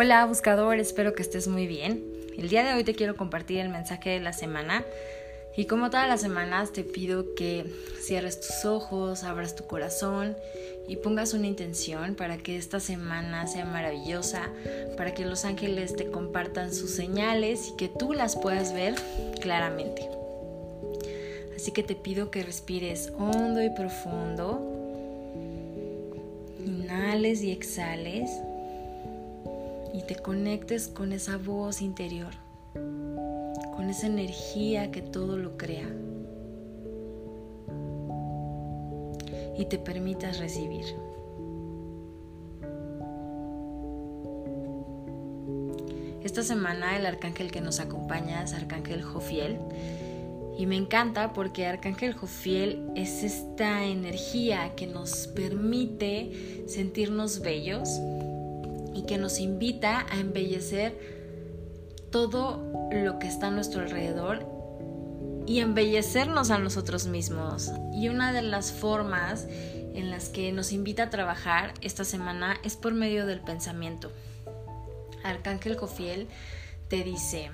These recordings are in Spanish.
Hola buscador, espero que estés muy bien. El día de hoy te quiero compartir el mensaje de la semana y como todas las semanas te pido que cierres tus ojos, abras tu corazón y pongas una intención para que esta semana sea maravillosa, para que los ángeles te compartan sus señales y que tú las puedas ver claramente. Así que te pido que respires hondo y profundo. Inhales y exhales y te conectes con esa voz interior, con esa energía que todo lo crea y te permitas recibir. Esta semana el arcángel que nos acompaña es Arcángel Jofiel y me encanta porque Arcángel Jofiel es esta energía que nos permite sentirnos bellos, y que nos invita a embellecer todo lo que está a nuestro alrededor y embellecernos a nosotros mismos. Y una de las formas en las que nos invita a trabajar esta semana es por medio del pensamiento. Arcángel Jofiel te dice,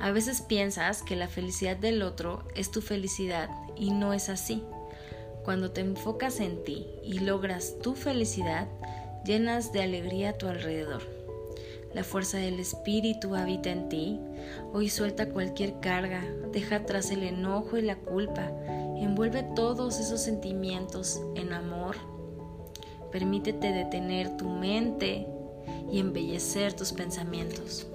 a veces piensas que la felicidad del otro es tu felicidad y no es así. Cuando te enfocas en ti y logras tu felicidad, llenas de alegría a tu alrededor. La fuerza del Espíritu habita en ti. Hoy suelta cualquier carga, deja atrás el enojo y la culpa, envuelve todos esos sentimientos en amor. Permítete detener tu mente y embellecer tus pensamientos.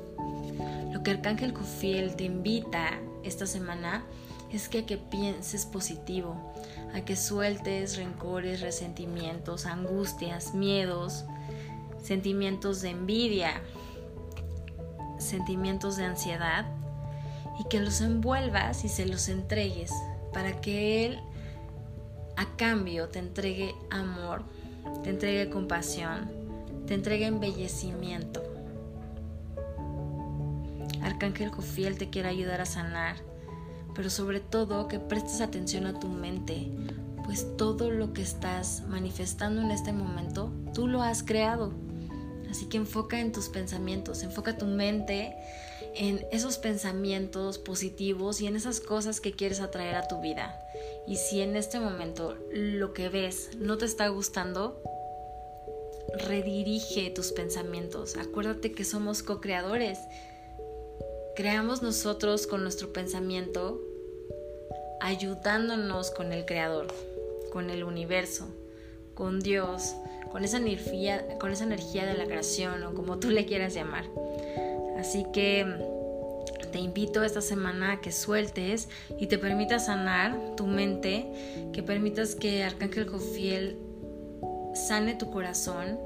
Lo que Arcángel Cofiel te invita esta semana es que, que pienses positivo, a que sueltes rencores, resentimientos, angustias, miedos, sentimientos de envidia, sentimientos de ansiedad y que los envuelvas y se los entregues para que Él a cambio te entregue amor, te entregue compasión, te entregue embellecimiento. Arcángel Jofiel te quiere ayudar a sanar pero sobre todo que prestes atención a tu mente, pues todo lo que estás manifestando en este momento, tú lo has creado. Así que enfoca en tus pensamientos, enfoca tu mente en esos pensamientos positivos y en esas cosas que quieres atraer a tu vida. Y si en este momento lo que ves no te está gustando, redirige tus pensamientos. Acuérdate que somos co-creadores creamos nosotros con nuestro pensamiento ayudándonos con el creador, con el universo, con Dios, con esa energía, con esa energía de la creación o como tú le quieras llamar. Así que te invito esta semana a que sueltes y te permitas sanar tu mente, que permitas que Arcángel Jofiel sane tu corazón,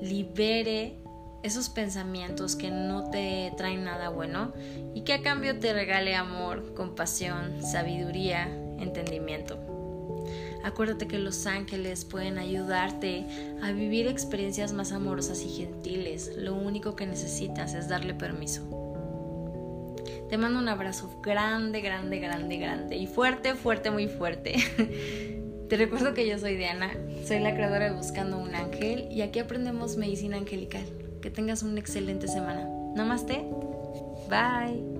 libere esos pensamientos que no te traen nada bueno y que a cambio te regale amor, compasión, sabiduría, entendimiento. Acuérdate que los ángeles pueden ayudarte a vivir experiencias más amorosas y gentiles. Lo único que necesitas es darle permiso. Te mando un abrazo grande, grande, grande, grande y fuerte, fuerte, muy fuerte. Te recuerdo que yo soy Diana, soy la creadora de Buscando un Ángel y aquí aprendemos medicina angelical. Que tengas una excelente semana. Namaste. Bye.